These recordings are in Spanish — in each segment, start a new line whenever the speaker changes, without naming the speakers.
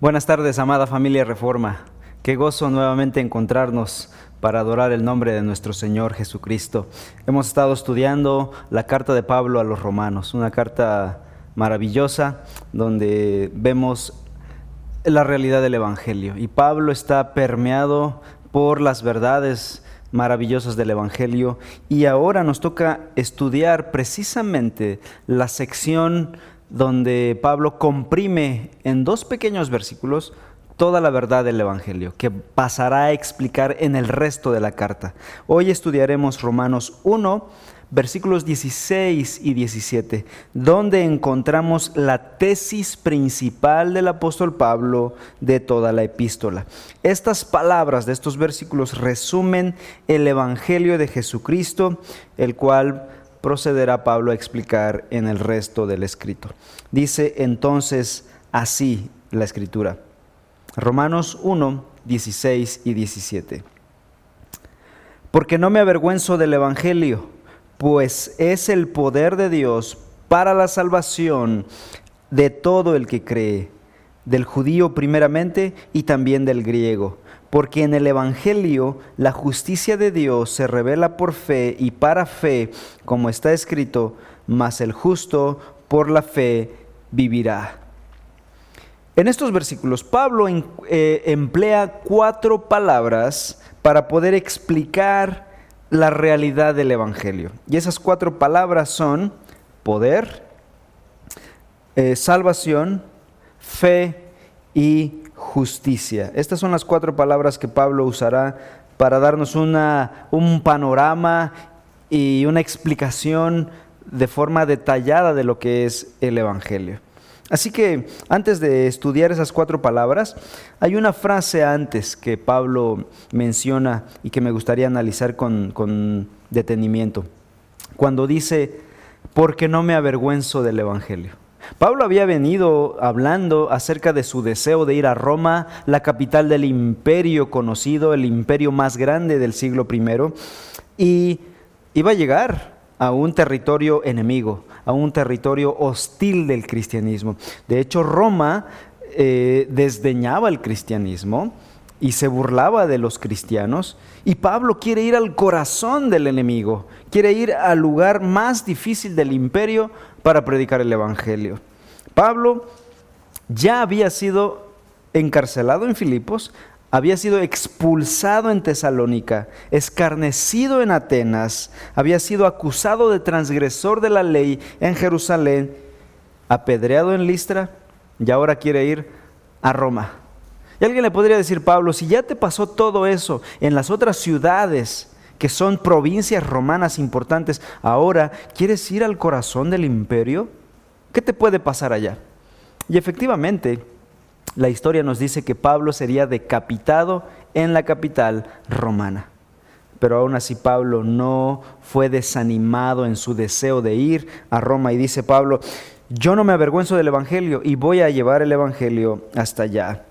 Buenas tardes, amada familia Reforma. Qué gozo nuevamente encontrarnos para adorar el nombre de nuestro Señor Jesucristo. Hemos estado estudiando la carta de Pablo a los romanos, una carta maravillosa donde vemos la realidad del Evangelio. Y Pablo está permeado por las verdades maravillosas del Evangelio y ahora nos toca estudiar precisamente la sección donde Pablo comprime en dos pequeños versículos toda la verdad del Evangelio, que pasará a explicar en el resto de la carta. Hoy estudiaremos Romanos 1, versículos 16 y 17, donde encontramos la tesis principal del apóstol Pablo de toda la epístola. Estas palabras de estos versículos resumen el Evangelio de Jesucristo, el cual procederá Pablo a explicar en el resto del escrito. Dice entonces así la escritura. Romanos 1, 16 y 17. Porque no me avergüenzo del Evangelio, pues es el poder de Dios para la salvación de todo el que cree, del judío primeramente y también del griego porque en el Evangelio la justicia de Dios se revela por fe y para fe, como está escrito, mas el justo por la fe vivirá. En estos versículos Pablo eh, emplea cuatro palabras para poder explicar la realidad del Evangelio. Y esas cuatro palabras son poder, eh, salvación, fe y justicia. Estas son las cuatro palabras que Pablo usará para darnos una, un panorama y una explicación de forma detallada de lo que es el Evangelio. Así que antes de estudiar esas cuatro palabras, hay una frase antes que Pablo menciona y que me gustaría analizar con, con detenimiento. Cuando dice, porque no me avergüenzo del Evangelio. Pablo había venido hablando acerca de su deseo de ir a Roma, la capital del imperio conocido, el imperio más grande del siglo I, y iba a llegar a un territorio enemigo, a un territorio hostil del cristianismo. De hecho, Roma eh, desdeñaba el cristianismo y se burlaba de los cristianos. Y Pablo quiere ir al corazón del enemigo, quiere ir al lugar más difícil del imperio para predicar el Evangelio. Pablo ya había sido encarcelado en Filipos, había sido expulsado en Tesalónica, escarnecido en Atenas, había sido acusado de transgresor de la ley en Jerusalén, apedreado en Listra y ahora quiere ir a Roma. Y alguien le podría decir, Pablo, si ya te pasó todo eso en las otras ciudades que son provincias romanas importantes, ahora quieres ir al corazón del imperio, ¿qué te puede pasar allá? Y efectivamente, la historia nos dice que Pablo sería decapitado en la capital romana. Pero aún así Pablo no fue desanimado en su deseo de ir a Roma y dice Pablo, yo no me avergüenzo del Evangelio y voy a llevar el Evangelio hasta allá.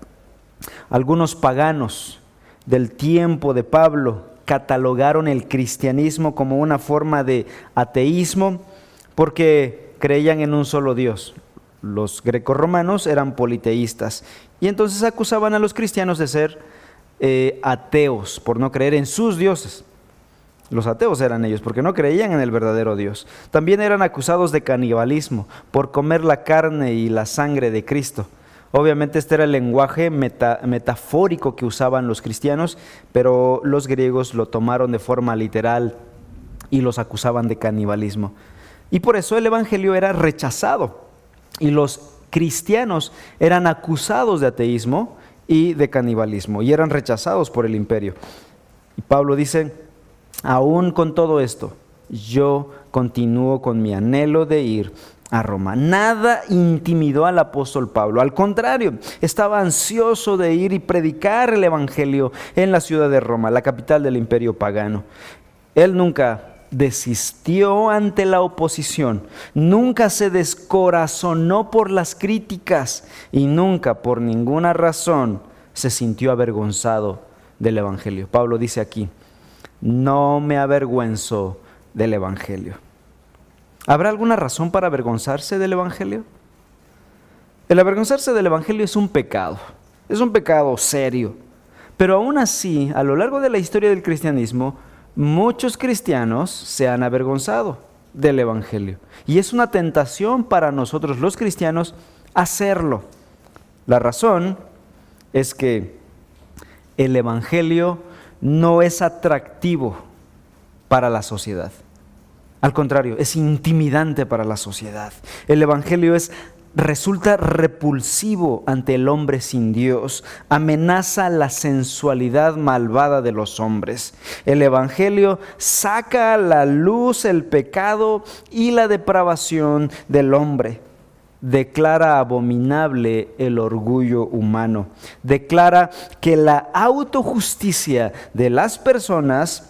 Algunos paganos del tiempo de Pablo catalogaron el cristianismo como una forma de ateísmo porque creían en un solo Dios. Los grecorromanos eran politeístas y entonces acusaban a los cristianos de ser eh, ateos por no creer en sus dioses. Los ateos eran ellos porque no creían en el verdadero Dios. También eran acusados de canibalismo por comer la carne y la sangre de Cristo. Obviamente este era el lenguaje metafórico que usaban los cristianos, pero los griegos lo tomaron de forma literal y los acusaban de canibalismo. Y por eso el Evangelio era rechazado y los cristianos eran acusados de ateísmo y de canibalismo y eran rechazados por el imperio. Y Pablo dice, aún con todo esto, yo continúo con mi anhelo de ir a Roma. Nada intimidó al apóstol Pablo. Al contrario, estaba ansioso de ir y predicar el Evangelio en la ciudad de Roma, la capital del imperio pagano. Él nunca desistió ante la oposición, nunca se descorazonó por las críticas y nunca por ninguna razón se sintió avergonzado del Evangelio. Pablo dice aquí, no me avergüenzo del Evangelio. ¿Habrá alguna razón para avergonzarse del Evangelio? El avergonzarse del Evangelio es un pecado. es un pecado serio. Pero aún así, a lo largo de la historia del cristianismo, muchos cristianos se han avergonzado del Evangelio. Y es una tentación para nosotros los cristianos hacerlo. La razón es que el Evangelio no es atractivo para la sociedad. Al contrario, es intimidante para la sociedad. El Evangelio es resulta repulsivo ante el hombre sin Dios, amenaza la sensualidad malvada de los hombres. El Evangelio saca a la luz el pecado y la depravación del hombre. Declara abominable el orgullo humano. Declara que la autojusticia de las personas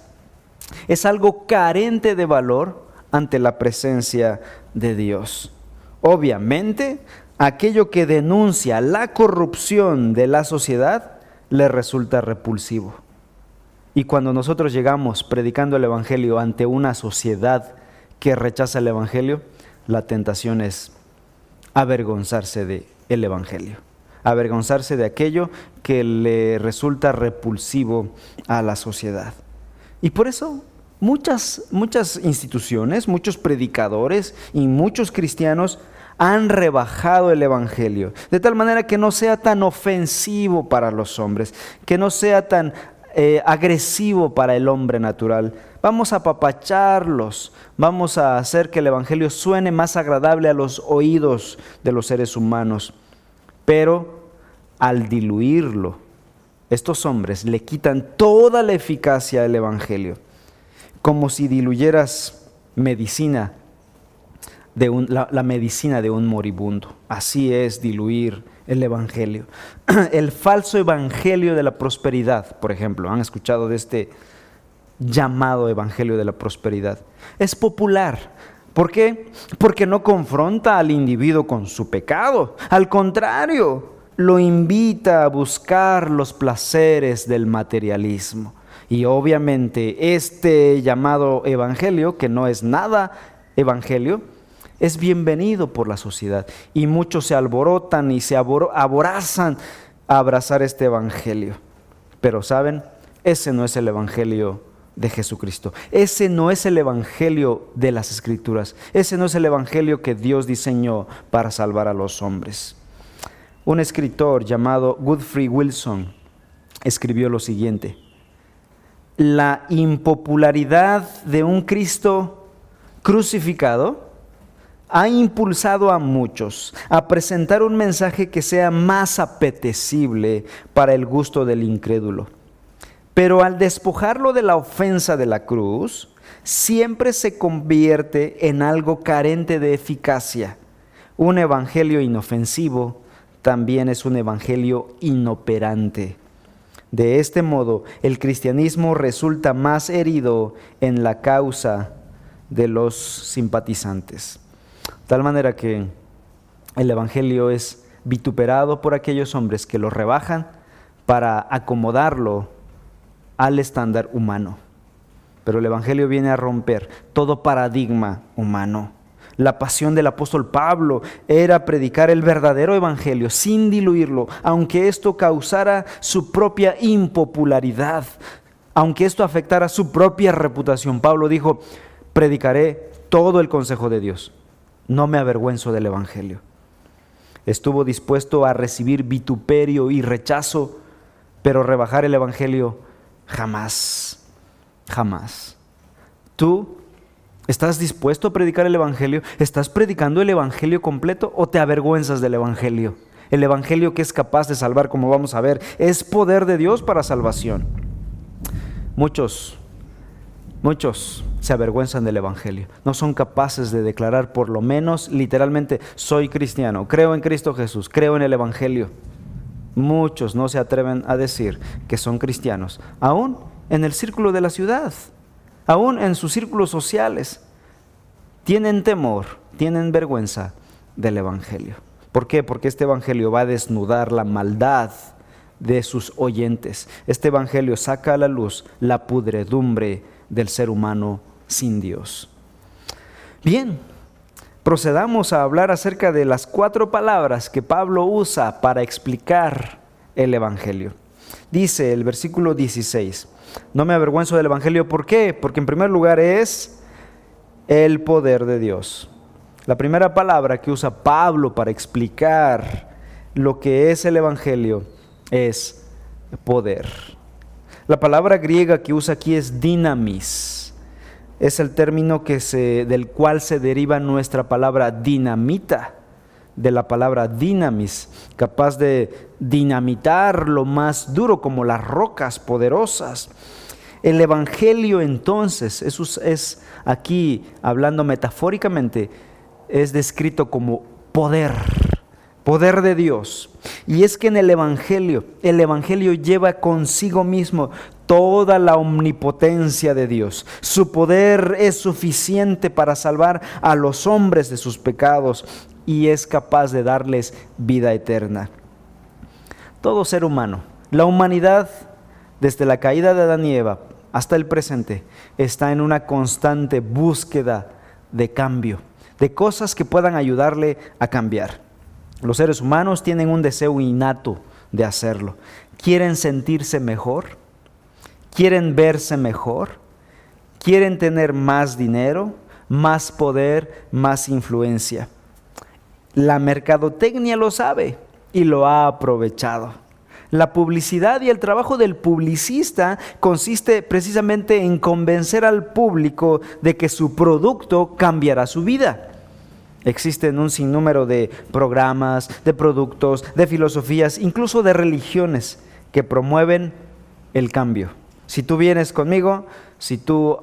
es algo carente de valor ante la presencia de Dios. Obviamente, aquello que denuncia la corrupción de la sociedad le resulta repulsivo. Y cuando nosotros llegamos predicando el Evangelio ante una sociedad que rechaza el Evangelio, la tentación es avergonzarse del el Evangelio, avergonzarse de aquello que le resulta repulsivo a la sociedad. Y por eso Muchas, muchas instituciones, muchos predicadores y muchos cristianos han rebajado el Evangelio, de tal manera que no sea tan ofensivo para los hombres, que no sea tan eh, agresivo para el hombre natural. Vamos a apapacharlos, vamos a hacer que el Evangelio suene más agradable a los oídos de los seres humanos. Pero al diluirlo, estos hombres le quitan toda la eficacia del Evangelio como si diluyeras medicina la, la, medicina de un moribundo. Así es diluir el Evangelio. El falso Evangelio de la prosperidad, por ejemplo, han escuchado de este llamado Evangelio de la prosperidad. Es popular. ¿Por qué? Porque no confronta al individuo con su pecado. Al contrario, lo invita a buscar los placeres del materialismo. Y obviamente este llamado evangelio, que no es nada evangelio, es bienvenido por la sociedad. Y muchos se alborotan y se aborazan a abrazar este evangelio. Pero saben, ese no es el evangelio de Jesucristo. Ese no es el evangelio de las escrituras. Ese no es el evangelio que Dios diseñó para salvar a los hombres. Un escritor llamado Godfrey Wilson escribió lo siguiente la impopularidad de un Cristo crucificado ha impulsado a muchos a presentar un mensaje que sea más apetecible para el gusto del incrédulo. Pero al despojarlo de la ofensa de la cruz, siempre se convierte en algo carente de eficacia. Un evangelio inofensivo también es un evangelio inoperante. De este modo, el cristianismo resulta más herido en la causa de los simpatizantes. Tal manera que el Evangelio es vituperado por aquellos hombres que lo rebajan para acomodarlo al estándar humano. Pero el Evangelio viene a romper todo paradigma humano. La pasión del apóstol Pablo era predicar el verdadero evangelio sin diluirlo, aunque esto causara su propia impopularidad, aunque esto afectara su propia reputación. Pablo dijo, predicaré todo el consejo de Dios, no me avergüenzo del evangelio. Estuvo dispuesto a recibir vituperio y rechazo, pero rebajar el evangelio jamás, jamás. Tú ¿Estás dispuesto a predicar el Evangelio? ¿Estás predicando el Evangelio completo o te avergüenzas del Evangelio? El Evangelio que es capaz de salvar, como vamos a ver, es poder de Dios para salvación. Muchos, muchos se avergüenzan del Evangelio. No son capaces de declarar por lo menos literalmente, soy cristiano, creo en Cristo Jesús, creo en el Evangelio. Muchos no se atreven a decir que son cristianos, aún en el círculo de la ciudad aún en sus círculos sociales, tienen temor, tienen vergüenza del Evangelio. ¿Por qué? Porque este Evangelio va a desnudar la maldad de sus oyentes. Este Evangelio saca a la luz la pudredumbre del ser humano sin Dios. Bien, procedamos a hablar acerca de las cuatro palabras que Pablo usa para explicar el Evangelio. Dice el versículo 16, no me avergüenzo del Evangelio, ¿por qué? Porque en primer lugar es el poder de Dios. La primera palabra que usa Pablo para explicar lo que es el Evangelio es poder. La palabra griega que usa aquí es dinamis. Es el término que se, del cual se deriva nuestra palabra dinamita, de la palabra dinamis, capaz de dinamitar lo más duro como las rocas poderosas. El Evangelio entonces, eso es aquí hablando metafóricamente, es descrito como poder, poder de Dios. Y es que en el Evangelio, el Evangelio lleva consigo mismo toda la omnipotencia de Dios. Su poder es suficiente para salvar a los hombres de sus pecados y es capaz de darles vida eterna. Todo ser humano, la humanidad, desde la caída de Adán y Eva hasta el presente, está en una constante búsqueda de cambio de cosas que puedan ayudarle a cambiar. Los seres humanos tienen un deseo innato de hacerlo. Quieren sentirse mejor, quieren verse mejor, quieren tener más dinero, más poder, más influencia. La mercadotecnia lo sabe y lo ha aprovechado. La publicidad y el trabajo del publicista consiste precisamente en convencer al público de que su producto cambiará su vida. Existen un sinnúmero de programas, de productos, de filosofías, incluso de religiones que promueven el cambio. Si tú vienes conmigo, si tú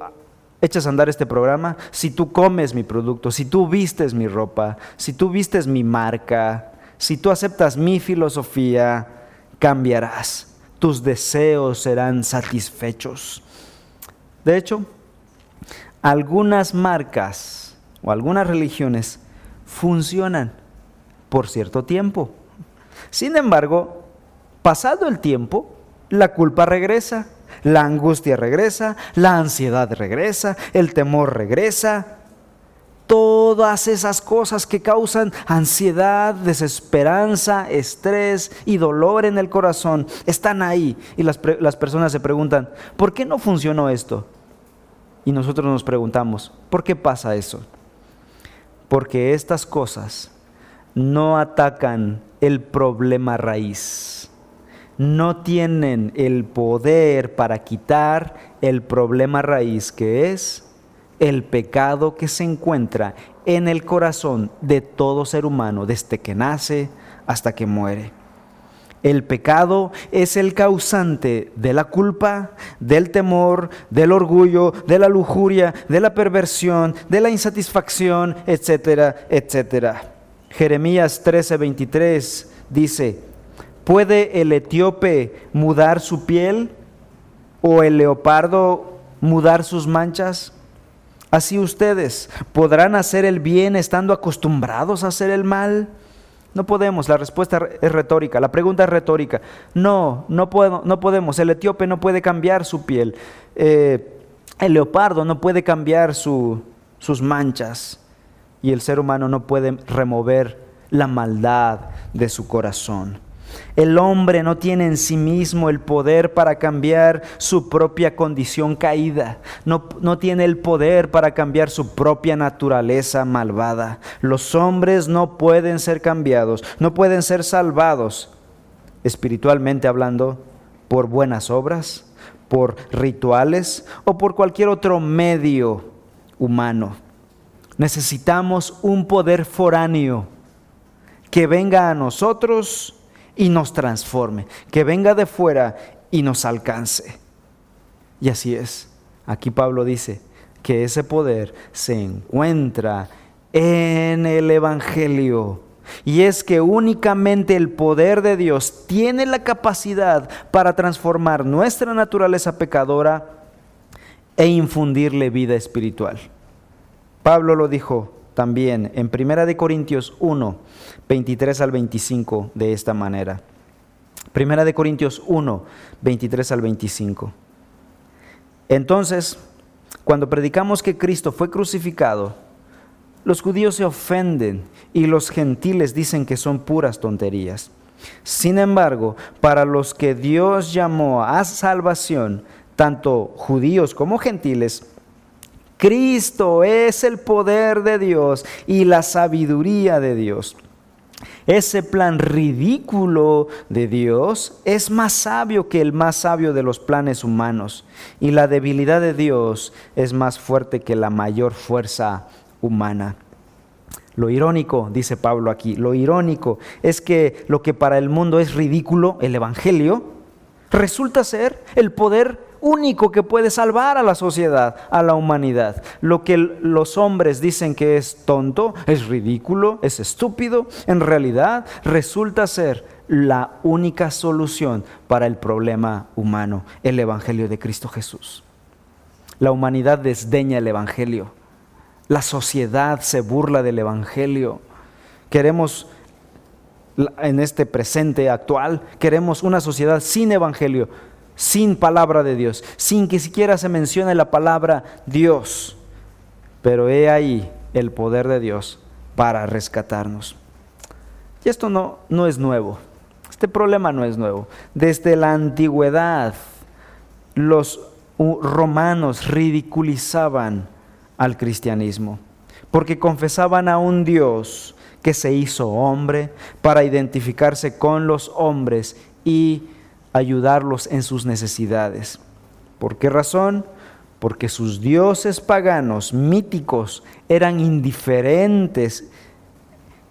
echas a andar este programa, si tú comes mi producto, si tú vistes mi ropa, si tú vistes mi marca, si tú aceptas mi filosofía, cambiarás, tus deseos serán satisfechos. De hecho, algunas marcas o algunas religiones funcionan por cierto tiempo. Sin embargo, pasado el tiempo, la culpa regresa, la angustia regresa, la ansiedad regresa, el temor regresa, todas esas cosas que causan ansiedad, desesperanza, estrés y dolor en el corazón están ahí. Y las, las, personas se preguntan, ¿por qué no funcionó esto? Y nosotros nos preguntamos, ¿por qué pasa eso? Porque estas cosas no atacan el problema raíz. No tienen el poder para quitar el problema raíz que es el pecado que se encuentra en el corazón de todo ser humano desde que nace hasta que muere. El pecado es el causante de la culpa, del temor, del orgullo, de la lujuria, de la perversión, de la insatisfacción, etcétera, etcétera. Jeremías 13:23 dice, ¿puede el etíope mudar su piel o el leopardo mudar sus manchas? Así ustedes podrán hacer el bien estando acostumbrados a hacer el mal. No podemos, la respuesta es retórica, la pregunta es retórica. No, no, puedo, no podemos. El etíope no puede cambiar su piel. Eh, el leopardo no puede cambiar sus manchas. Y el ser humano no puede remover la maldad de su corazón. El hombre no tiene en sí mismo el poder para cambiar su propia condición caída. No, no, tiene el poder para cambiar su propia naturaleza malvada. Los hombres no pueden ser cambiados, no pueden ser salvados, espiritualmente hablando, por buenas obras, por rituales o por cualquier otro medio humano. Necesitamos un poder foráneo que venga a nosotros y nos transforme, que venga de fuera y nos alcance. Y así es. Aquí Pablo dice que ese poder se encuentra en el Evangelio. Y es que únicamente el poder de Dios tiene la capacidad para transformar nuestra naturaleza pecadora e infundirle vida espiritual. Pablo lo dijo también en 1 Corintios 1, 23 al 25 de esta manera. Primera de Corintios 1, 23 al 25. Entonces, cuando predicamos que Cristo fue crucificado, los judíos se ofenden y los gentiles dicen que son puras tonterías. Sin embargo, para los que Dios llamó a salvación, tanto judíos como gentiles, Cristo es el poder de Dios y la sabiduría de Dios. Ese plan ridículo de Dios es más sabio que el más sabio de los planes humanos. Y la debilidad de Dios es más fuerte que la mayor fuerza humana. Lo irónico, dice Pablo aquí, lo irónico es que lo que para el mundo es ridículo, el Evangelio, resulta ser el poder único que puede salvar a la sociedad, a la humanidad. Lo que los hombres dicen que es tonto, es ridículo, es estúpido, en realidad resulta ser la única solución para el problema humano, el Evangelio de Cristo Jesús. La humanidad desdeña el Evangelio. La sociedad se burla del Evangelio. Queremos en este presente actual, queremos una sociedad sin Evangelio sin palabra de Dios, sin que siquiera se mencione la palabra Dios. Pero he ahí el poder de Dios para rescatarnos. Y esto no, no es nuevo, este problema no es nuevo. Desde la antigüedad los romanos ridiculizaban al cristianismo, porque confesaban a un Dios que se hizo hombre para identificarse con los hombres y ayudarlos en sus necesidades. ¿Por qué razón? Porque sus dioses paganos, míticos, eran indiferentes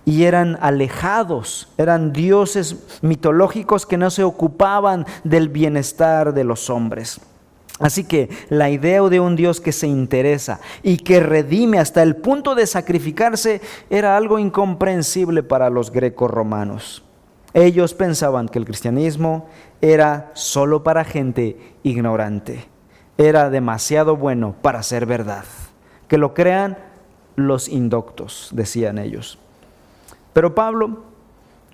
y eran alejados, eran dioses mitológicos que no se ocupaban del bienestar de los hombres. Así que la idea de un Dios que se interesa y que redime hasta el punto de sacrificarse era algo incomprensible para los greco romanos. Ellos pensaban que el cristianismo era solo para gente ignorante, era demasiado bueno para ser verdad. Que lo crean los indoctos, decían ellos. Pero Pablo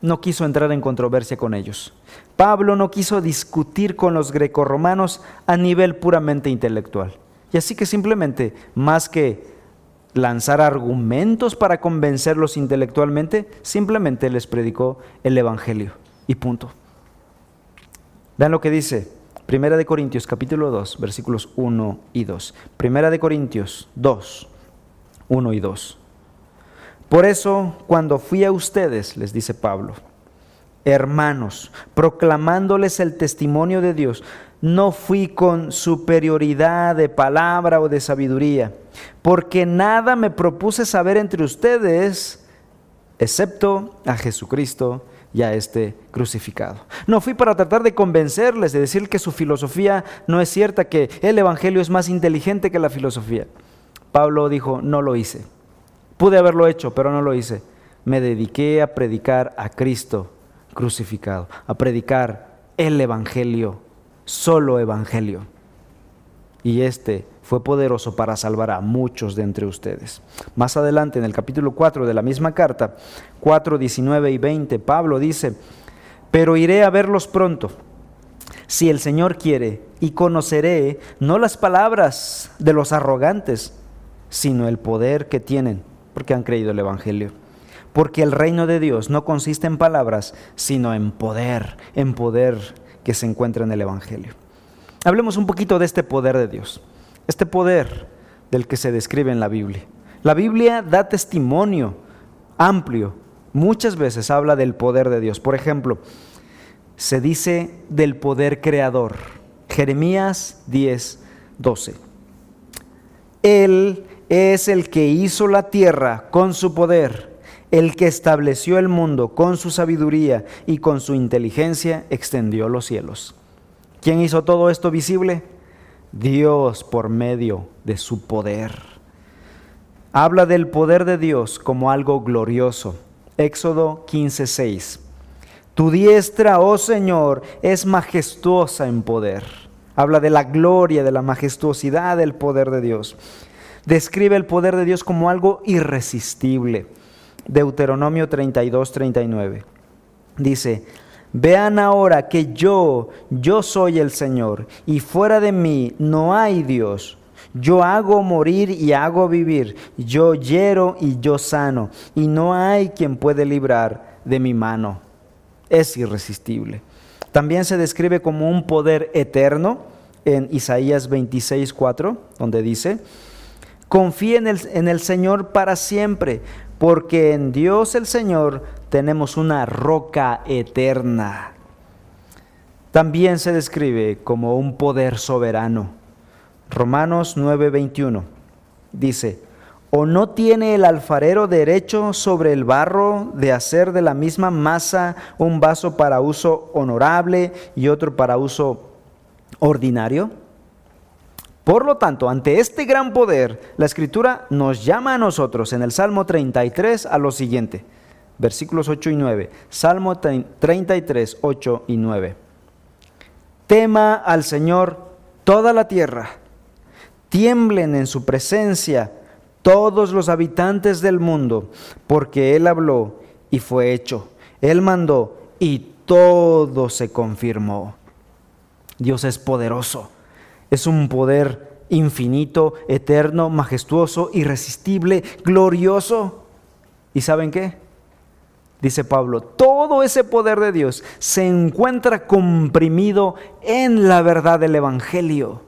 no quiso entrar en controversia con ellos. Pablo no quiso discutir con los grecorromanos a nivel puramente intelectual. Y así que simplemente, más que lanzar argumentos para convencerlos intelectualmente, simplemente les predicó el Evangelio y punto. Vean lo que dice Primera de Corintios capítulo 2, versículos 1 y 2. Primera de Corintios 2, 1 y 2. Por eso, cuando fui a ustedes, les dice Pablo, hermanos, proclamándoles el testimonio de Dios, no fui con superioridad de palabra o de sabiduría, porque nada me propuse saber entre ustedes, excepto a Jesucristo y a este crucificado. No fui para tratar de convencerles, de decir que su filosofía no es cierta, que el Evangelio es más inteligente que la filosofía. Pablo dijo, no lo hice. Pude haberlo hecho, pero no lo hice. Me dediqué a predicar a Cristo crucificado, a predicar el Evangelio solo evangelio. Y este fue poderoso para salvar a muchos de entre ustedes. Más adelante, en el capítulo 4 de la misma carta, 4, 19 y 20, Pablo dice, pero iré a verlos pronto, si el Señor quiere, y conoceré no las palabras de los arrogantes, sino el poder que tienen, porque han creído el Evangelio. Porque el reino de Dios no consiste en palabras, sino en poder, en poder que se encuentra en el Evangelio. Hablemos un poquito de este poder de Dios, este poder del que se describe en la Biblia. La Biblia da testimonio amplio, muchas veces habla del poder de Dios. Por ejemplo, se dice del poder creador. Jeremías 10, 12. Él es el que hizo la tierra con su poder el que estableció el mundo con su sabiduría y con su inteligencia extendió los cielos. ¿Quién hizo todo esto visible? Dios por medio de su poder. Habla del poder de Dios como algo glorioso. Éxodo 15:6. Tu diestra, oh Señor, es majestuosa en poder. Habla de la gloria, de la majestuosidad del poder de Dios. Describe el poder de Dios como algo irresistible Deuteronomio 32, 39. Dice, vean ahora que yo, yo soy el Señor, y fuera de mí no hay Dios. Yo hago morir y hago vivir. Yo hiero y yo sano. Y no hay quien puede librar de mi mano. Es irresistible. También se describe como un poder eterno en Isaías 26, 4, donde dice, confía en el, en el Señor para siempre, porque en Dios el Señor tenemos una roca eterna. También se describe como un poder soberano. Romanos 9:21 dice, ¿o no tiene el alfarero derecho sobre el barro de hacer de la misma masa un vaso para uso honorable y otro para uso ordinario? Por lo tanto, ante este gran poder, la escritura nos llama a nosotros en el Salmo 33 a lo siguiente, versículos 8 y 9. Salmo 33, 8 y 9. Tema al Señor toda la tierra, tiemblen en su presencia todos los habitantes del mundo, porque Él habló y fue hecho, Él mandó y todo se confirmó. Dios es poderoso, es un poder infinito, eterno, majestuoso, irresistible, glorioso. ¿Y saben qué? dice Pablo, todo ese poder de Dios se encuentra comprimido en la verdad del Evangelio.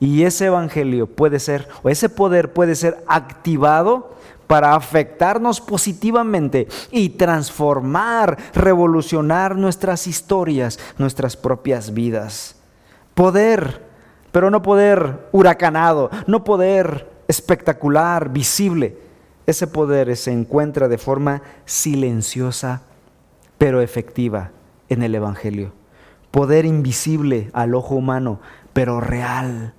Y ese Evangelio puede ser, o ese poder puede ser activado para afectarnos positivamente y transformar, revolucionar nuestras historias, nuestras propias vidas. Poder, pero no poder huracanado, no poder espectacular, visible, ese poder se encuentra de forma silenciosa, pero efectiva en el Evangelio. Poder invisible al ojo humano, pero real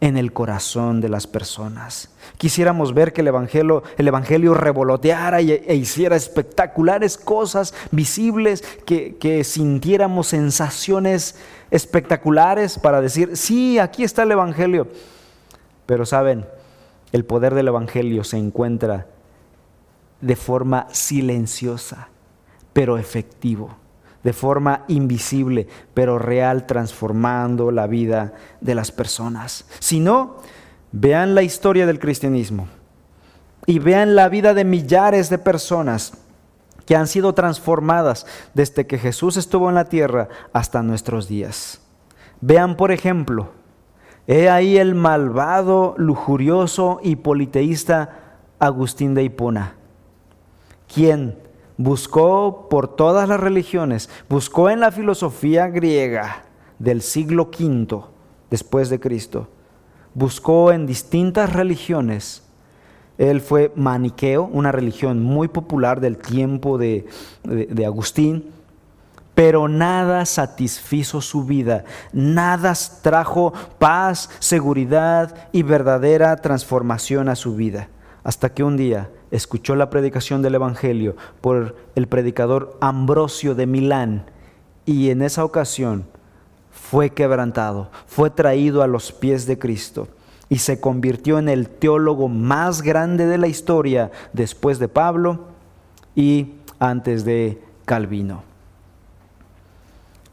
en el corazón de las personas. Quisiéramos ver que el Evangelio, el evangelio revoloteara e hiciera espectaculares cosas visibles, que, que sintiéramos sensaciones espectaculares para decir, sí, aquí está el Evangelio. Pero saben, el poder del Evangelio se encuentra de forma silenciosa, pero efectivo, de forma invisible, pero real, transformando la vida de las personas. Si no, vean la historia del cristianismo y vean la vida de millares de personas que han sido transformadas desde que Jesús estuvo en la tierra hasta nuestros días. Vean, por ejemplo, He ahí el malvado, lujurioso y politeísta Agustín de Hipona, quien buscó por todas las religiones, buscó en la filosofía griega del siglo V después de Cristo, buscó en distintas religiones. Él fue maniqueo, una religión muy popular del tiempo de, de Agustín, pero nada satisfizo su vida, nada trajo paz, seguridad y verdadera transformación a su vida, hasta que un día escuchó la predicación del Evangelio por el predicador Ambrosio de Milán y en esa ocasión fue quebrantado, fue traído a los pies de Cristo y se convirtió en el teólogo más grande de la historia después de Pablo y antes de Calvino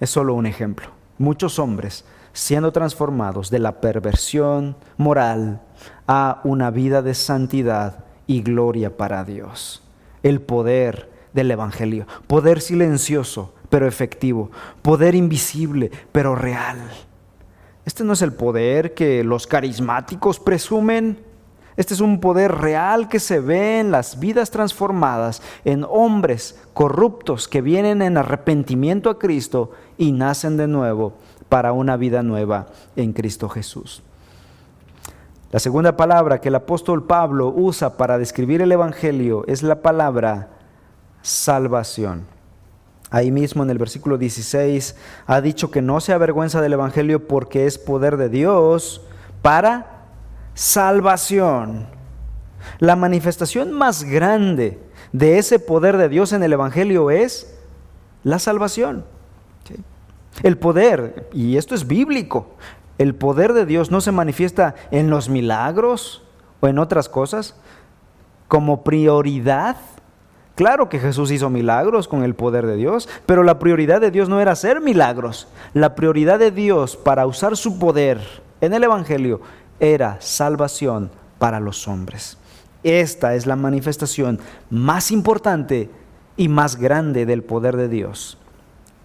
es solo un ejemplo. Muchos hombres siendo transformados de la perversión moral a una vida de santidad y gloria para Dios. El poder del Evangelio, poder silencioso pero efectivo, poder invisible pero real. Este no es el poder que los carismáticos presumen, este es un poder real que se ve en las vidas transformadas, en hombres corruptos que vienen en arrepentimiento a Cristo y nacen de nuevo para una vida nueva en Cristo Jesús. La segunda palabra que el apóstol Pablo usa para describir el Evangelio es la palabra salvación. Ahí mismo en el versículo 16 ha dicho que no se avergüenza del Evangelio porque es poder de Dios para salvación. La manifestación más grande de ese poder de Dios en el Evangelio es la salvación. El poder, y esto es bíblico, el poder de Dios no se manifiesta en los milagros o en otras cosas como prioridad. Claro que Jesús hizo milagros con el poder de Dios, pero la prioridad de Dios no era hacer milagros. La prioridad de Dios para usar su poder en el Evangelio era salvación para los hombres. Esta es la manifestación más importante y más grande del poder de Dios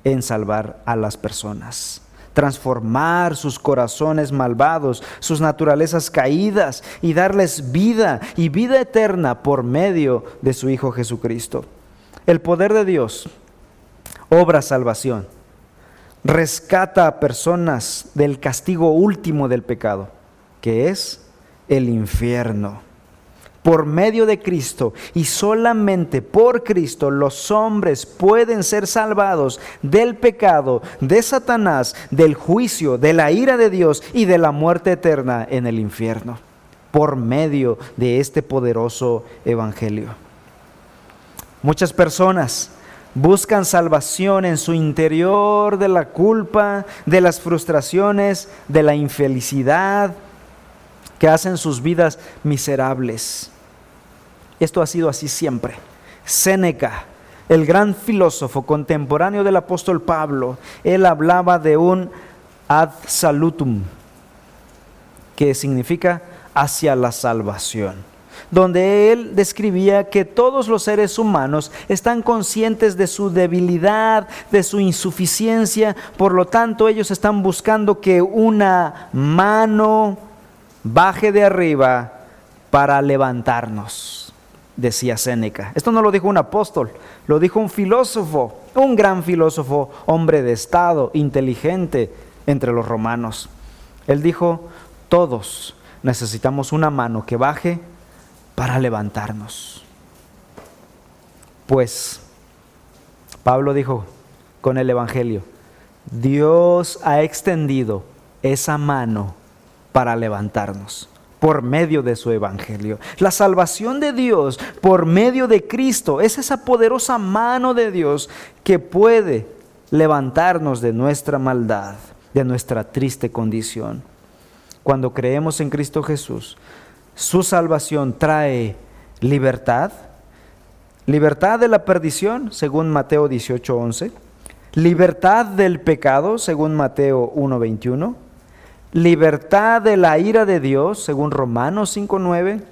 en salvar a las personas transformar sus corazones malvados, sus naturalezas caídas y darles vida y vida eterna por medio de su Hijo Jesucristo. El poder de Dios obra salvación, rescata a personas del castigo último del pecado, que es el infierno por medio de Cristo y solamente por Cristo los hombres pueden ser salvados del pecado, de Satanás, del juicio, de la ira de Dios y de la muerte eterna en el infierno, por medio de este poderoso evangelio. Muchas personas buscan salvación en su interior de la culpa, de las frustraciones, de la infelicidad que hacen sus vidas miserables. Esto ha sido así siempre. Séneca, el gran filósofo contemporáneo del apóstol Pablo, él hablaba de un ad salutum, que significa hacia la salvación, donde él describía que todos los seres humanos están conscientes de su debilidad, de su insuficiencia, por lo tanto ellos están buscando que una mano baje de arriba para levantarnos decía Séneca. Esto no lo dijo un apóstol, lo dijo un filósofo, un gran filósofo, hombre de Estado, inteligente entre los romanos. Él dijo, todos necesitamos una mano que baje para levantarnos. Pues Pablo dijo con el Evangelio, Dios ha extendido esa mano para levantarnos por medio de su evangelio. La salvación de Dios por medio de Cristo es esa poderosa mano de Dios que puede levantarnos de nuestra maldad, de nuestra triste condición. Cuando creemos en Cristo Jesús, su salvación trae libertad, libertad de la perdición, según Mateo 18:11, libertad del pecado, según Mateo 1:21, libertad de la ira de Dios, según Romanos 5.9,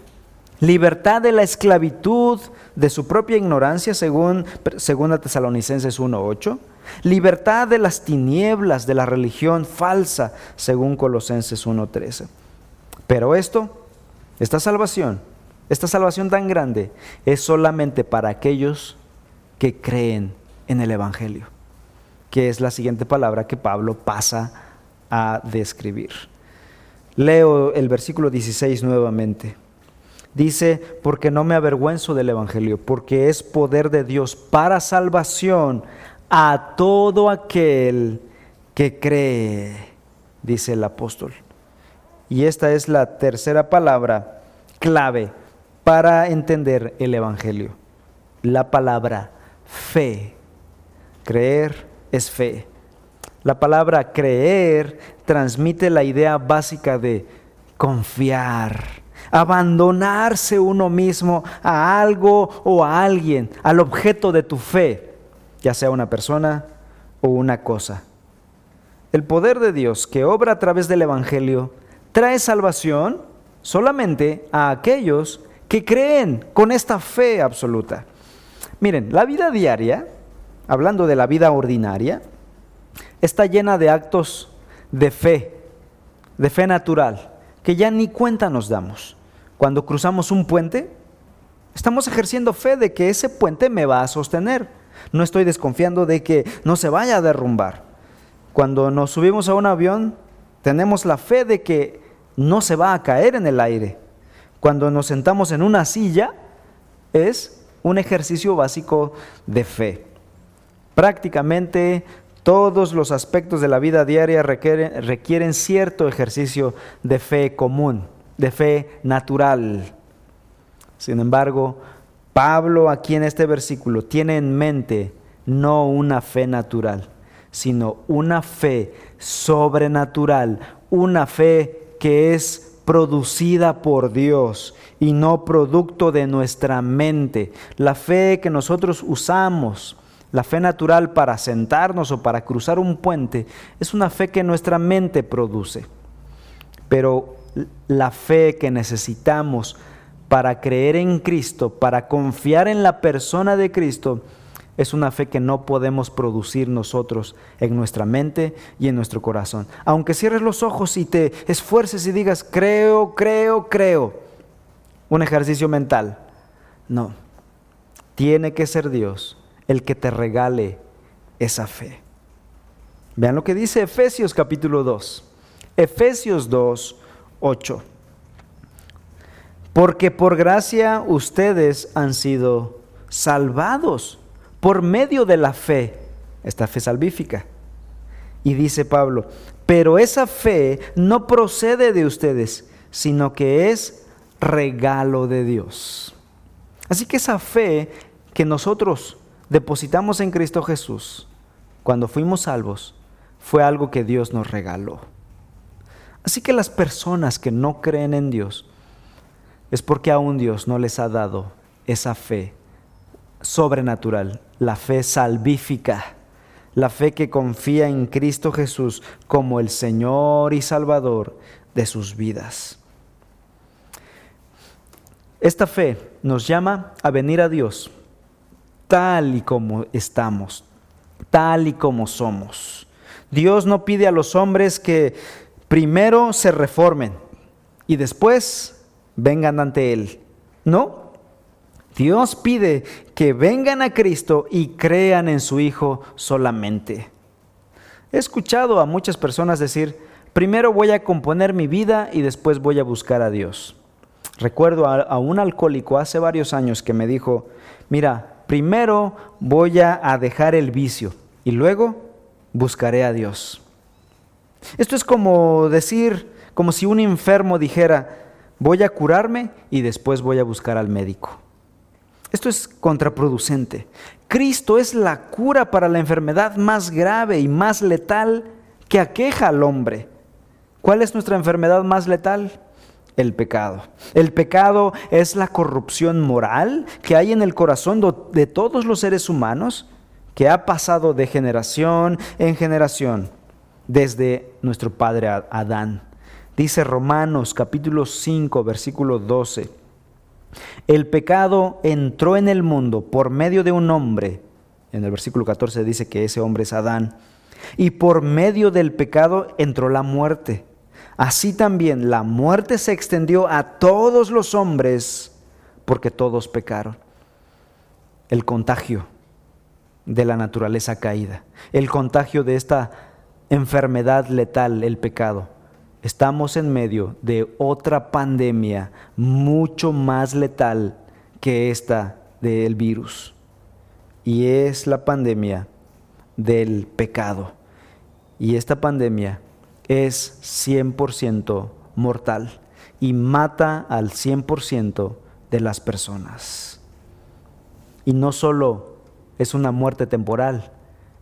libertad de la esclavitud de su propia ignorancia, según 2 Tesalonicenses 1.8, libertad de las tinieblas de la religión falsa, según Colosenses 1.13. Pero esto, esta salvación, esta salvación tan grande, es solamente para aquellos que creen en el Evangelio, que es la siguiente palabra que Pablo pasa a describir. Leo el versículo 16 nuevamente. Dice, porque no me avergüenzo del Evangelio, porque es poder de Dios para salvación a todo aquel que cree, dice el apóstol. Y esta es la tercera palabra clave para entender el Evangelio. La palabra fe. Creer es fe. La palabra creer transmite la idea básica de confiar, abandonarse uno mismo a algo o a alguien, al objeto de tu fe, ya sea una persona o una cosa. El poder de Dios que obra a través del Evangelio trae salvación solamente a aquellos que creen con esta fe absoluta. Miren, la vida diaria, hablando de la vida ordinaria, está llena de actos de fe, de fe natural, que ya ni cuenta nos damos. Cuando cruzamos un puente, estamos ejerciendo fe de que ese puente me va a sostener. No estoy desconfiando de que no se vaya a derrumbar. Cuando nos subimos a un avión, tenemos la fe de que no se va a caer en el aire. Cuando nos sentamos en una silla, es un ejercicio básico de fe. Prácticamente todos los aspectos de la vida diaria requieren, cierto ejercicio de fe común, de fe natural. Sin embargo, Pablo aquí en este versículo tiene en mente no una fe natural, sino una fe sobrenatural, una fe que es producida por Dios y no producto de nuestra mente. La fe que nosotros usamos la fe natural para sentarnos o para cruzar un puente es una fe que nuestra mente produce. Pero la fe que necesitamos para creer en Cristo, para confiar en la persona de Cristo, es una fe que no podemos producir nosotros en nuestra mente y en nuestro corazón. Aunque cierres los ojos y te esfuerces y digas, creo, creo, creo, un ejercicio mental. No, tiene que ser Dios el que te regale esa fe. Vean lo que dice Efesios capítulo 2. Efesios 2, 8. Porque por gracia ustedes han sido salvados por medio de la fe, esta fe salvífica. Y dice Pablo, pero esa fe no procede de ustedes, sino que es regalo de Dios. Así que esa fe que nosotros depositamos en Cristo Jesús cuando fuimos salvos fue algo que Dios nos regaló. Así que las personas que no creen en Dios es porque aún Dios no les ha dado esa fe sobrenatural, la fe salvífica, la fe que confía en Cristo Jesús como el Señor y Salvador de sus vidas. Esta fe nos llama a venir a Dios tal y como estamos, tal y como somos. Dios no pide a los hombres que primero se reformen y después vengan ante Él. No. Dios pide que vengan a Cristo y crean en su Hijo solamente. He escuchado a muchas personas decir, primero voy a componer mi vida y después voy a buscar a Dios. Recuerdo a, un alcohólico hace varios años que me dijo, mira, primero voy a dejar el vicio y luego buscaré a Dios. Esto es como decir, como si un enfermo dijera, voy a curarme y después voy a buscar al médico. Esto es contraproducente. Cristo es la cura para la enfermedad más grave y más letal que aqueja al hombre. ¿Cuál es nuestra enfermedad más letal? El pecado. El pecado es la corrupción moral que hay en el corazón de todos los seres humanos que ha pasado de generación en generación desde nuestro padre Adán. Dice Romanos capítulo 5, versículo 12. El pecado entró en el mundo por medio de un hombre. En el versículo 14 dice que ese hombre es Adán. Y por medio del pecado entró la muerte. Así también la muerte se extendió a todos los hombres porque todos pecaron. El contagio de la naturaleza caída, el contagio de esta enfermedad letal, el pecado. Estamos en medio de otra pandemia mucho más letal que esta del virus. Y es la pandemia del pecado. Y esta pandemia es 100% mortal y mata al 100% de las personas. Y no solo es una muerte temporal,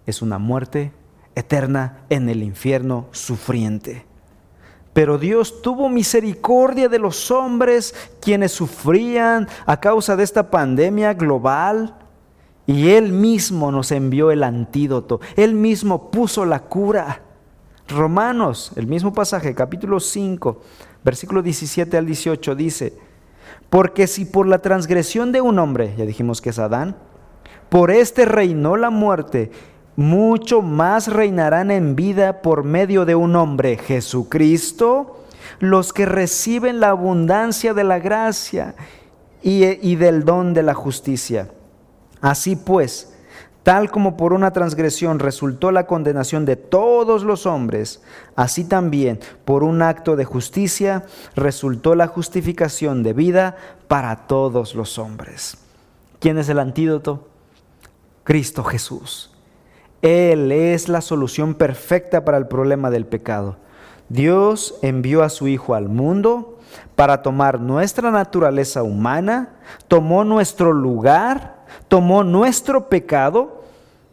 es una muerte eterna en el infierno sufriente. Pero Dios tuvo misericordia de los hombres quienes sufrían a causa de esta pandemia global. Y Él mismo nos envió el antídoto. Él mismo puso la cura. Romanos, el mismo pasaje, capítulo 5, versículo 17 al 18 dice, porque si por la transgresión de un hombre, ya dijimos que es Adán, por este reinó la muerte, mucho más reinarán en vida por medio de un hombre, Jesucristo, los que reciben la abundancia de la gracia y, y del don de la justicia. Así pues, tal como por una transgresión resultó la condenación de todos los hombres, así también por un acto de justicia resultó la justificación de vida para todos los hombres. ¿Quién es el antídoto? Cristo Jesús. Él es la solución perfecta para el problema del pecado. Dios envió a su Hijo al mundo para tomar nuestra naturaleza humana, tomó nuestro lugar, tomó nuestro pecado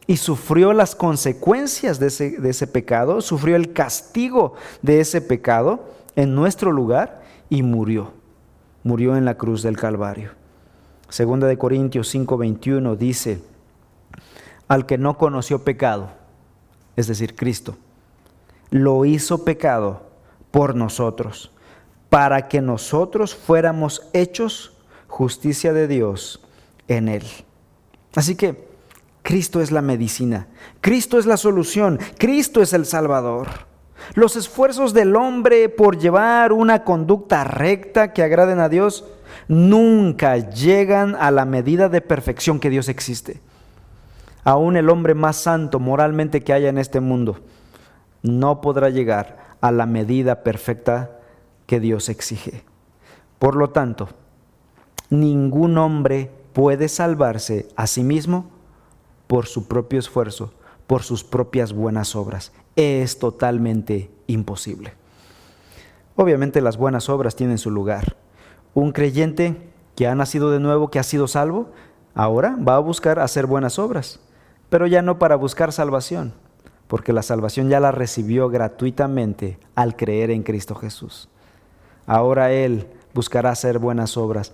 y sufrió las consecuencias de ese, de ese pecado, sufrió el castigo de ese pecado en nuestro lugar y murió. Murió en la cruz del Calvario. Segunda de Corintios 5:21 dice, al que no conoció pecado, es decir, Cristo. Lo hizo pecado por nosotros, para que nosotros fuéramos hechos justicia de Dios en Él. Así que Cristo es la medicina, Cristo es la solución, Cristo es el Salvador. Los esfuerzos del hombre por llevar una conducta recta que agraden a Dios nunca llegan a la medida de perfección que Dios existe. Aún el hombre más santo moralmente que haya en este mundo no podrá llegar a la medida perfecta que Dios exige. Por lo tanto, ningún hombre puede salvarse a sí mismo por su propio esfuerzo, por sus propias buenas obras. Es totalmente imposible. Obviamente las buenas obras tienen su lugar. Un creyente que ha nacido de nuevo, que ha sido salvo, ahora va a buscar hacer buenas obras, pero ya no para buscar salvación, porque la salvación ya la recibió gratuitamente al creer en Cristo Jesús. Ahora Él buscará hacer buenas obras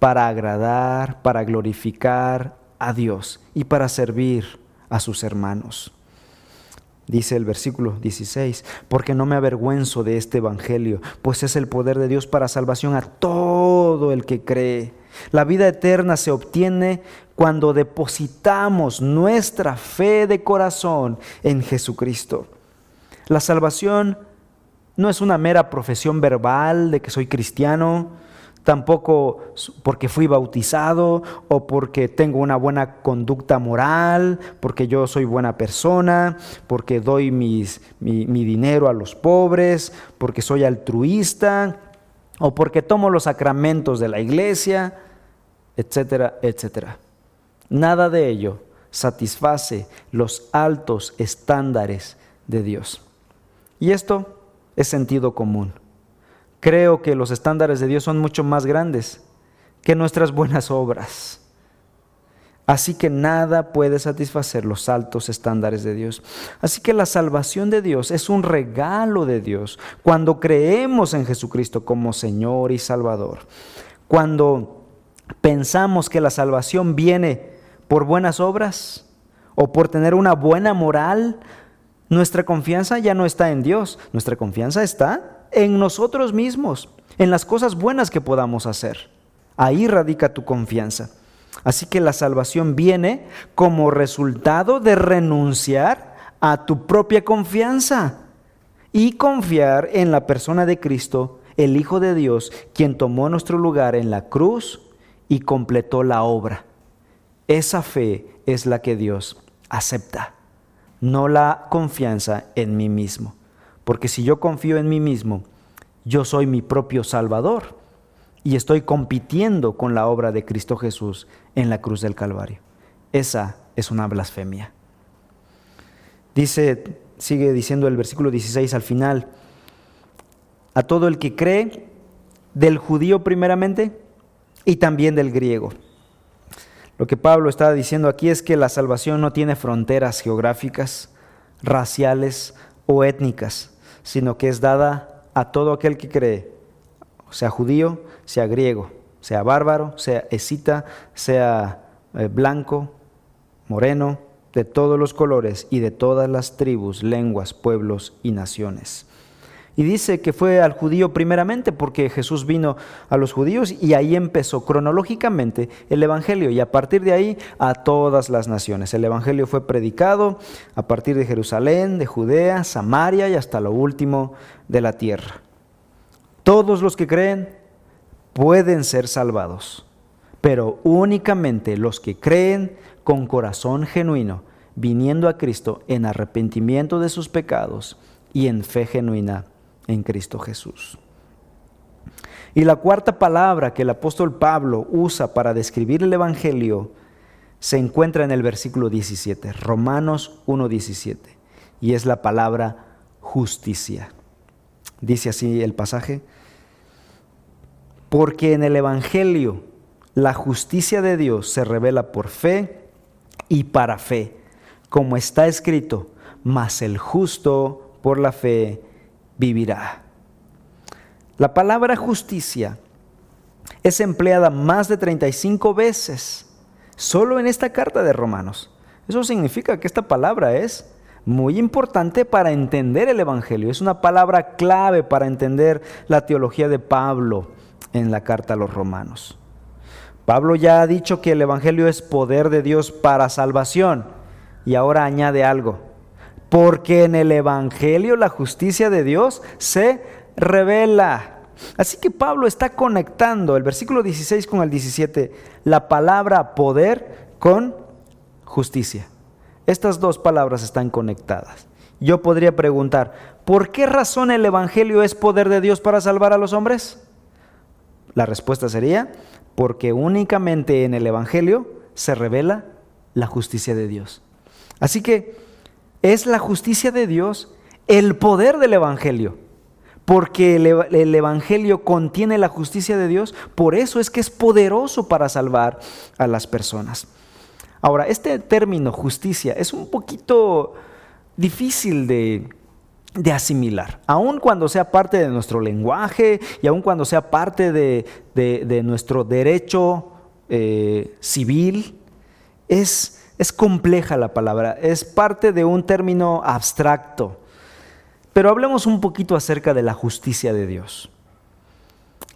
para agradar, para glorificar a Dios y para servir a sus hermanos. Dice el versículo 16, porque no me avergüenzo de este Evangelio, pues es el poder de Dios para salvación a todo el que cree. La vida eterna se obtiene cuando depositamos nuestra fe de corazón en Jesucristo. La salvación no es una mera profesión verbal de que soy cristiano, tampoco porque fui bautizado o porque tengo una buena conducta moral, porque yo soy buena persona, porque doy mi, mi dinero a los pobres, porque soy altruista o porque tomo los sacramentos de la iglesia, etcétera, etcétera. Nada de ello satisface los altos estándares de Dios. Y esto es sentido común. Creo que los estándares de Dios son mucho más grandes que nuestras buenas obras. Así que nada puede satisfacer los altos estándares de Dios. Así que la salvación de Dios es un regalo de Dios cuando creemos en Jesucristo como Señor y Salvador. Cuando pensamos que la salvación viene por buenas obras o por tener una buena moral, nuestra confianza ya no está en Dios, nuestra confianza está en nosotros mismos, en las cosas buenas que podamos hacer. Ahí radica tu confianza. Así que la salvación viene como resultado de renunciar a tu propia confianza y confiar en la persona de Cristo, el Hijo de Dios, quien tomó nuestro lugar en la cruz y completó la obra. Esa fe es la que Dios acepta no la confianza en mí mismo. Porque si yo confío en mí mismo, yo soy mi propio Salvador y estoy compitiendo con la obra de Cristo Jesús en la cruz del Calvario. Esa es una blasfemia. Dice, sigue diciendo el versículo 16 al final, a todo el que cree, del judío primeramente y también del griego. Lo que Pablo está diciendo aquí es que la salvación no tiene fronteras geográficas, raciales o étnicas, sino que es dada a todo aquel que cree, sea judío, sea griego, sea bárbaro, sea escita, sea eh, blanco, moreno, de todos los colores y de todas las tribus, lenguas, pueblos y naciones. Y dice que fue al judío primeramente porque Jesús vino a los judíos y ahí empezó cronológicamente el Evangelio y a partir de ahí a todas las naciones. El Evangelio fue predicado a partir de Jerusalén, de Judea, Samaria y hasta lo último de la tierra. Todos los que creen pueden ser salvados, pero únicamente los que creen con corazón genuino, viniendo a Cristo en arrepentimiento de sus pecados y en fe genuina en Cristo Jesús. Y la cuarta palabra que el apóstol Pablo usa para describir el Evangelio se encuentra en el versículo 17, Romanos 1.17, y es la palabra justicia. Dice así el pasaje, porque en el Evangelio la justicia de Dios se revela por fe y para fe, como está escrito, mas el justo por la fe vivirá. La palabra justicia es empleada más de 35 veces solo en esta carta de Romanos. Eso significa que esta palabra es muy importante para entender el Evangelio. Es una palabra clave para entender la teología de Pablo en la carta a los romanos. Pablo ya ha dicho que el Evangelio es poder de Dios para salvación y ahora añade algo, porque en el Evangelio la justicia de Dios se revela. Así que Pablo está conectando el versículo 16 con el 17, la palabra poder con justicia. Estas dos palabras están conectadas. Yo podría preguntar, ¿por qué razón el Evangelio es poder de Dios para salvar a los hombres? La respuesta sería, porque únicamente en el Evangelio se revela la justicia de Dios. Así que es la justicia de Dios el poder del Evangelio. Porque el, Evangelio contiene la justicia de Dios, por eso es que es poderoso para salvar a las personas. Ahora, este término justicia es un poquito difícil de, asimilar, aun cuando sea parte de nuestro lenguaje y aun cuando sea parte de, nuestro derecho eh, civil, es, es compleja la palabra, es parte de un término abstracto. Pero hablemos un poquito acerca de la justicia de Dios.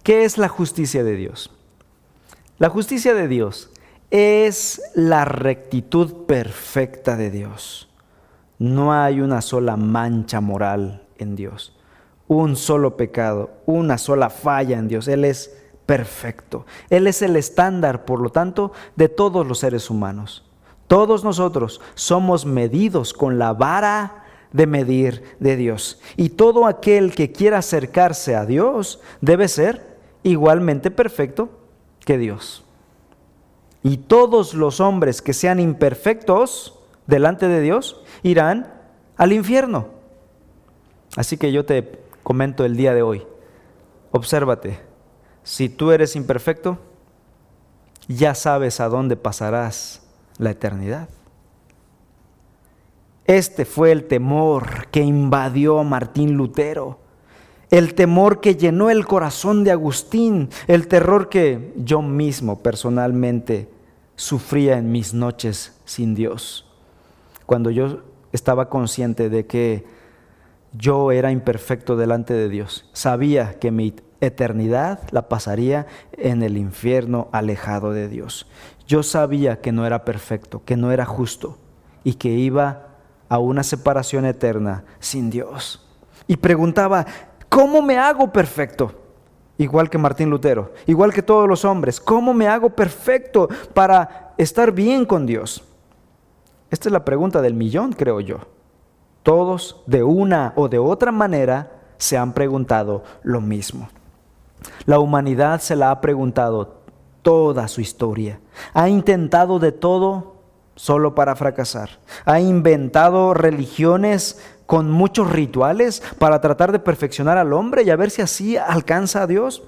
¿Qué es la justicia de Dios? La justicia de Dios es la rectitud perfecta de Dios. No hay una sola mancha moral en Dios, un solo pecado, una sola falla en Dios. Él es perfecto. Él es el estándar, por lo tanto, de todos los seres humanos. Todos nosotros somos medidos con la vara de medir de Dios. Y todo aquel que quiera acercarse a Dios debe ser igualmente perfecto que Dios. Y todos los hombres que sean imperfectos delante de Dios irán al infierno. Así que yo te comento el día de hoy, obsérvate, si tú eres imperfecto, ya sabes a dónde pasarás la eternidad. Este fue el temor que invadió a Martín Lutero, el temor que llenó el corazón de Agustín, el terror que yo mismo personalmente sufría en mis noches sin Dios, cuando yo estaba consciente de que yo era imperfecto delante de Dios, sabía que mi eternidad la pasaría en el infierno alejado de Dios. Yo sabía que no era perfecto, que no era justo y que iba a una separación eterna sin Dios. Y preguntaba, ¿cómo me hago perfecto? Igual que Martín Lutero, igual que todos los hombres, ¿cómo me hago perfecto para estar bien con Dios? Esta es la pregunta del millón, creo yo. Todos, de una o de otra manera, se han preguntado lo mismo. La humanidad se la ha preguntado toda su historia. Ha intentado de todo solo para fracasar. Ha inventado religiones con muchos rituales para tratar de perfeccionar al hombre y a ver si así alcanza a Dios.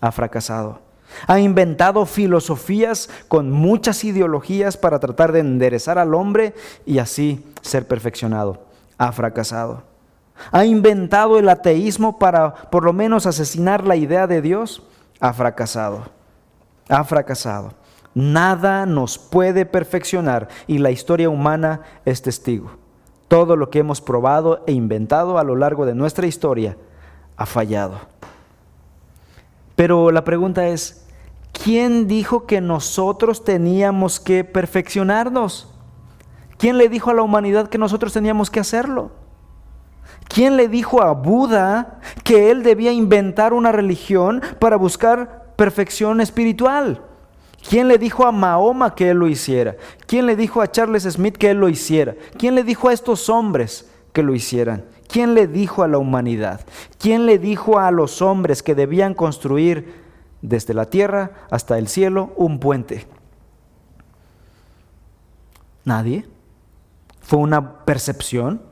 Ha fracasado. Ha inventado filosofías con muchas ideologías para tratar de enderezar al hombre y así ser perfeccionado. Ha fracasado. Ha inventado el ateísmo para por lo menos asesinar la idea de Dios. Ha fracasado ha fracasado. Nada nos puede perfeccionar y la historia humana es testigo. Todo lo que hemos probado e inventado a lo largo de nuestra historia ha fallado. Pero la pregunta es, ¿quién dijo que nosotros teníamos que perfeccionarnos? ¿Quién le dijo a la humanidad que nosotros teníamos que hacerlo? ¿Quién le dijo a Buda que él debía inventar una religión para buscar perfección espiritual. ¿Quién le dijo a Mahoma que él lo hiciera? ¿Quién le dijo a Charles Smith que él lo hiciera? ¿Quién le dijo a estos hombres que lo hicieran? ¿Quién le dijo a la humanidad? ¿Quién le dijo a los hombres que debían construir desde la tierra hasta el cielo un puente? Nadie. ¿Fue una percepción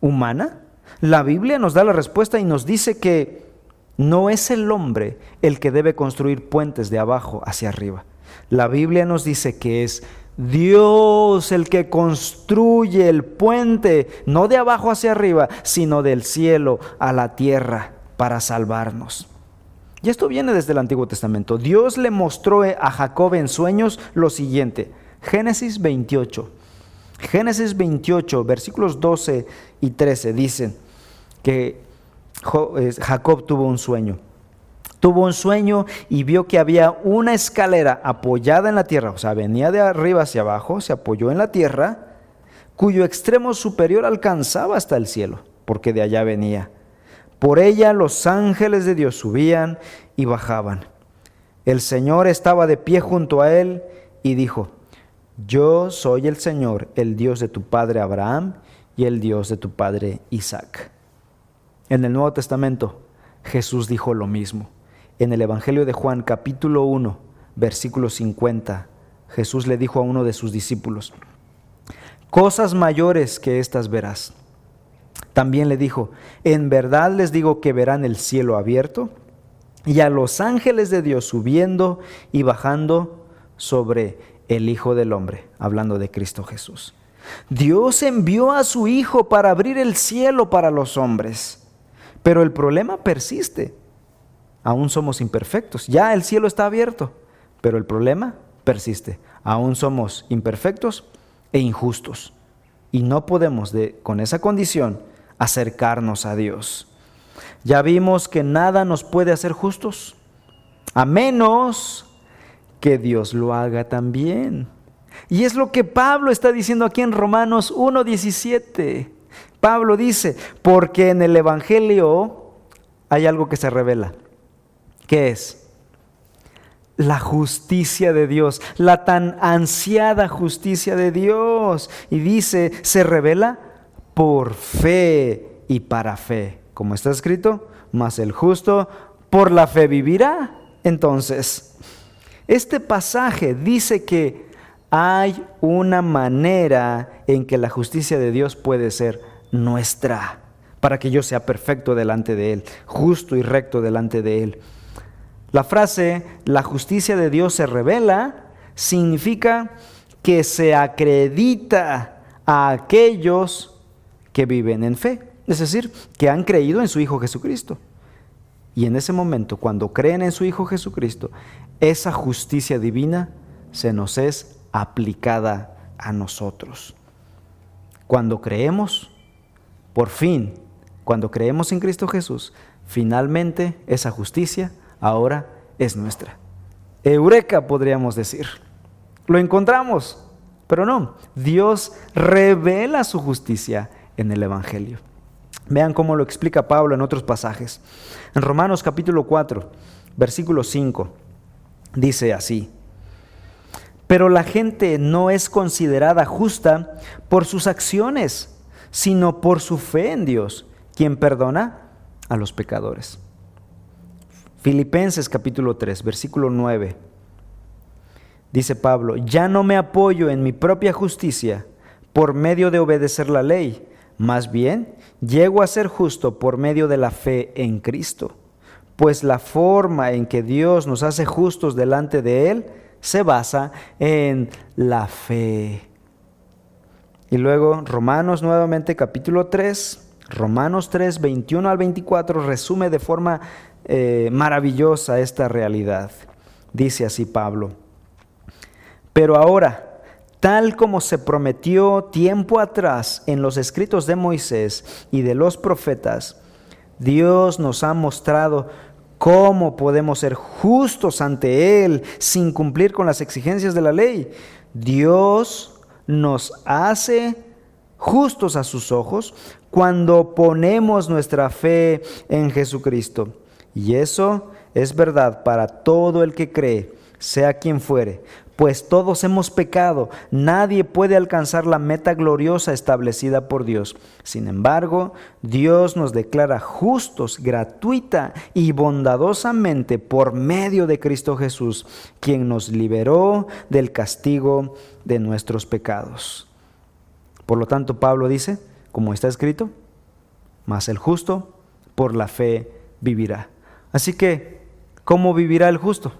humana? La Biblia nos da la respuesta y nos dice que no es el hombre el que debe construir puentes de abajo hacia arriba. La Biblia nos dice que es Dios el que construye el puente, no de abajo hacia arriba, sino del cielo a la tierra para salvarnos. Y esto viene desde el Antiguo Testamento. Dios le mostró a Jacob en sueños lo siguiente. Génesis 28. Génesis 28, versículos 12 y 13 dicen que Jacob tuvo un sueño. Tuvo un sueño y vio que había una escalera apoyada en la tierra, o sea, venía de arriba hacia abajo, se apoyó en la tierra, cuyo extremo superior alcanzaba hasta el cielo, porque de allá venía. Por ella los ángeles de Dios subían y bajaban. El Señor estaba de pie junto a él y dijo, yo soy el Señor, el Dios de tu padre Abraham y el Dios de tu padre Isaac. En el Nuevo Testamento Jesús dijo lo mismo. En el Evangelio de Juan capítulo 1, versículo 50, Jesús le dijo a uno de sus discípulos, cosas mayores que estas verás. También le dijo, en verdad les digo que verán el cielo abierto y a los ángeles de Dios subiendo y bajando sobre el Hijo del Hombre, hablando de Cristo Jesús. Dios envió a su Hijo para abrir el cielo para los hombres, pero el problema persiste. Aún somos imperfectos, ya el cielo está abierto, pero el problema persiste. Aún somos imperfectos e injustos y no podemos de, con esa condición acercarnos a Dios. Ya vimos que nada nos puede hacer justos, a menos que Dios lo haga también. Y es lo que Pablo está diciendo aquí en Romanos 1.17. Pablo dice, porque en el Evangelio hay algo que se revela. ¿Qué es? La justicia de Dios, la tan ansiada justicia de Dios. Y dice, se revela por fe y para fe. Como está escrito, mas el justo por la fe vivirá. Entonces, este pasaje dice que hay una manera en que la justicia de Dios puede ser nuestra, para que yo sea perfecto delante de Él, justo y recto delante de Él. La frase, la justicia de Dios se revela, significa que se acredita a aquellos que viven en fe, es decir, que han creído en su Hijo Jesucristo. Y en ese momento, cuando creen en su Hijo Jesucristo, esa justicia divina se nos es aplicada a nosotros. Cuando creemos, por fin, cuando creemos en Cristo Jesús, finalmente esa justicia ahora es nuestra. Eureka podríamos decir. Lo encontramos, pero no. Dios revela su justicia en el Evangelio. Vean cómo lo explica Pablo en otros pasajes. En Romanos capítulo 4, versículo 5 dice así, pero la gente no es considerada justa por sus acciones, sino por su fe en Dios, quien perdona a los pecadores. Filipenses capítulo 3, versículo 9. Dice Pablo, ya no me apoyo en mi propia justicia por medio de obedecer la ley, más bien llego a ser justo por medio de la fe en Cristo pues la forma en que Dios nos hace justos delante de Él se basa en la fe. Y luego Romanos nuevamente capítulo 3, Romanos 3, 21 al 24 resume de forma eh, maravillosa esta realidad. Dice así Pablo, pero ahora, tal como se prometió tiempo atrás en los escritos de Moisés y de los profetas, Dios nos ha mostrado ¿Cómo podemos ser justos ante Él sin cumplir con las exigencias de la ley? Dios nos hace justos a sus ojos cuando ponemos nuestra fe en Jesucristo. Y eso es verdad para todo el que cree, sea quien fuere, pues todos hemos pecado, nadie puede alcanzar la meta gloriosa establecida por Dios. Sin embargo, Dios nos declara justos gratuita y bondadosamente por medio de Cristo Jesús, quien nos liberó del castigo de nuestros pecados. Por lo tanto, Pablo dice, como está escrito, mas el justo por la fe vivirá. Así que, ¿cómo vivirá el justo?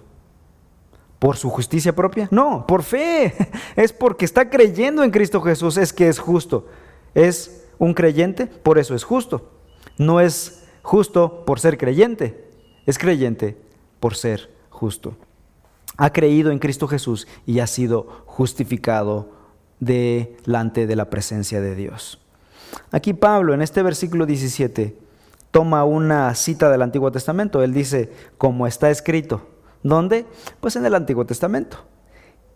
¿Por su justicia propia? No, por fe. Es porque está creyendo en Cristo Jesús, es que es justo. Es un creyente, por eso es justo. No es justo por ser creyente, es creyente por ser justo. Ha creído en Cristo Jesús y ha sido justificado delante de la presencia de Dios. Aquí Pablo, en este versículo 17, toma una cita del Antiguo Testamento. Él dice, como está escrito. ¿Dónde? Pues en el Antiguo Testamento.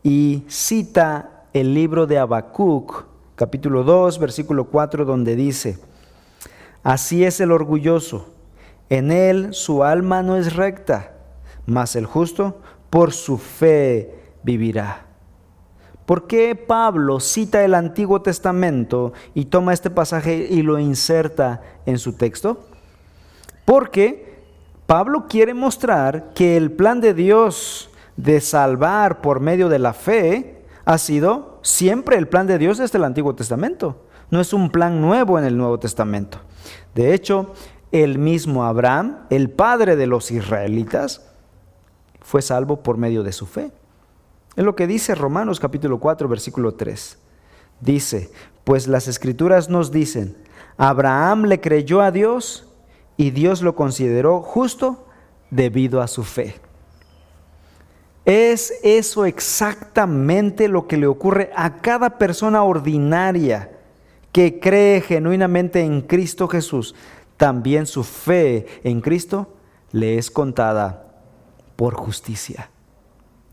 Y cita el libro de Habacuc, capítulo 2, versículo 4, donde dice, Así es el orgulloso, en él su alma no es recta, mas el justo por su fe vivirá. ¿Por qué Pablo cita el Antiguo Testamento y toma este pasaje y lo inserta en su texto? Porque Pablo quiere mostrar que el plan de Dios de salvar por medio de la fe ha sido siempre el plan de Dios desde el Antiguo Testamento. No es un plan nuevo en el Nuevo Testamento. De hecho, el mismo Abraham, el padre de los israelitas, fue salvo por medio de su fe. Es lo que dice Romanos capítulo 4, versículo 3. Dice, pues las escrituras nos dicen, Abraham le creyó a Dios y Dios lo consideró justo debido a su fe. Es eso exactamente lo que le ocurre a cada persona ordinaria que cree genuinamente en Cristo Jesús. También su fe en Cristo le es contada por justicia.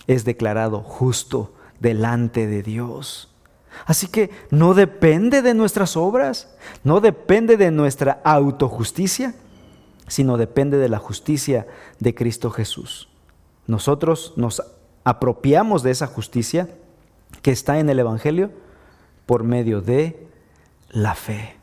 Es declarado justo delante de Dios. Así que no depende de nuestras obras, no depende de nuestra autojusticia, sino depende de la justicia de Cristo Jesús. Nosotros nos apropiamos de esa justicia que está en el Evangelio por medio de la fe.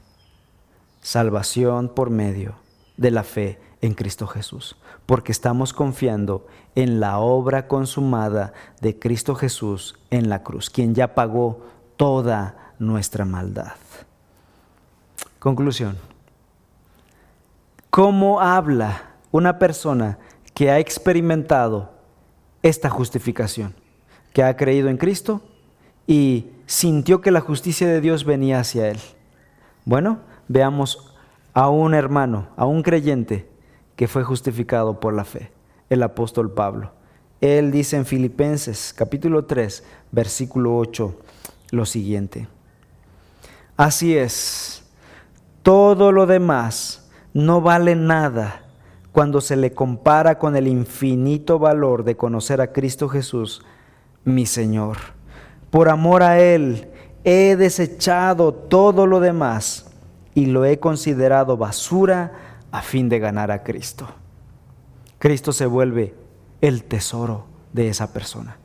Salvación por medio de la fe en Cristo Jesús, porque estamos confiando en la obra consumada de Cristo Jesús en la cruz, quien ya pagó toda nuestra maldad. Conclusión. ¿Cómo habla una persona que ha experimentado esta justificación, que ha creído en Cristo y sintió que la justicia de Dios venía hacia él? Bueno, veamos a un hermano, a un creyente que fue justificado por la fe, el apóstol Pablo. Él dice en Filipenses capítulo 3, versículo 8, lo siguiente. Así es, todo lo demás no vale nada cuando se le compara con el infinito valor de conocer a Cristo Jesús, mi Señor. Por amor a Él he desechado todo lo demás y lo he considerado basura a fin de ganar a Cristo. Cristo se vuelve el tesoro de esa persona.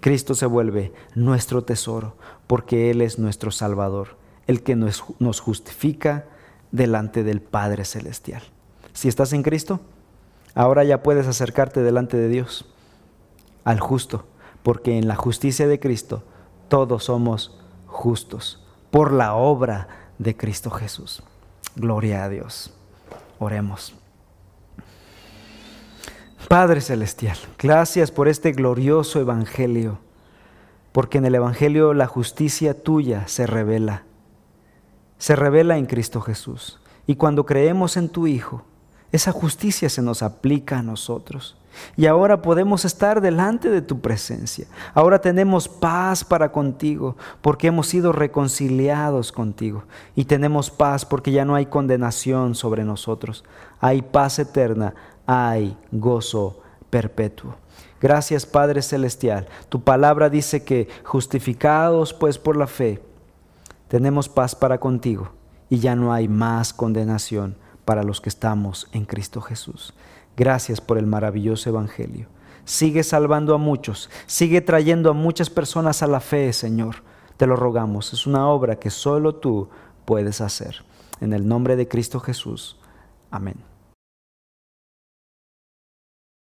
Cristo se vuelve nuestro tesoro porque Él es nuestro Salvador, el que nos, justifica delante del Padre Celestial. Si estás en Cristo, ahora ya puedes acercarte delante de Dios, al justo, porque en la justicia de Cristo todos somos justos por la obra de Cristo Jesús. Gloria a Dios. Oremos. Padre Celestial, gracias por este glorioso Evangelio, porque en el Evangelio la justicia tuya se revela, se revela en Cristo Jesús. Y cuando creemos en tu Hijo, esa justicia se nos aplica a nosotros. Y ahora podemos estar delante de tu presencia. Ahora tenemos paz para contigo porque hemos sido reconciliados contigo. Y tenemos paz porque ya no hay condenación sobre nosotros. Hay paz eterna, hay gozo perpetuo. Gracias Padre Celestial. Tu palabra dice que justificados pues por la fe, tenemos paz para contigo y ya no hay más condenación para los que estamos en Cristo Jesús. Gracias por el maravilloso Evangelio. Sigue salvando a muchos, sigue trayendo a muchas personas a la fe, Señor. Te lo rogamos, es una obra que solo tú puedes hacer. En el nombre de Cristo Jesús. Amén.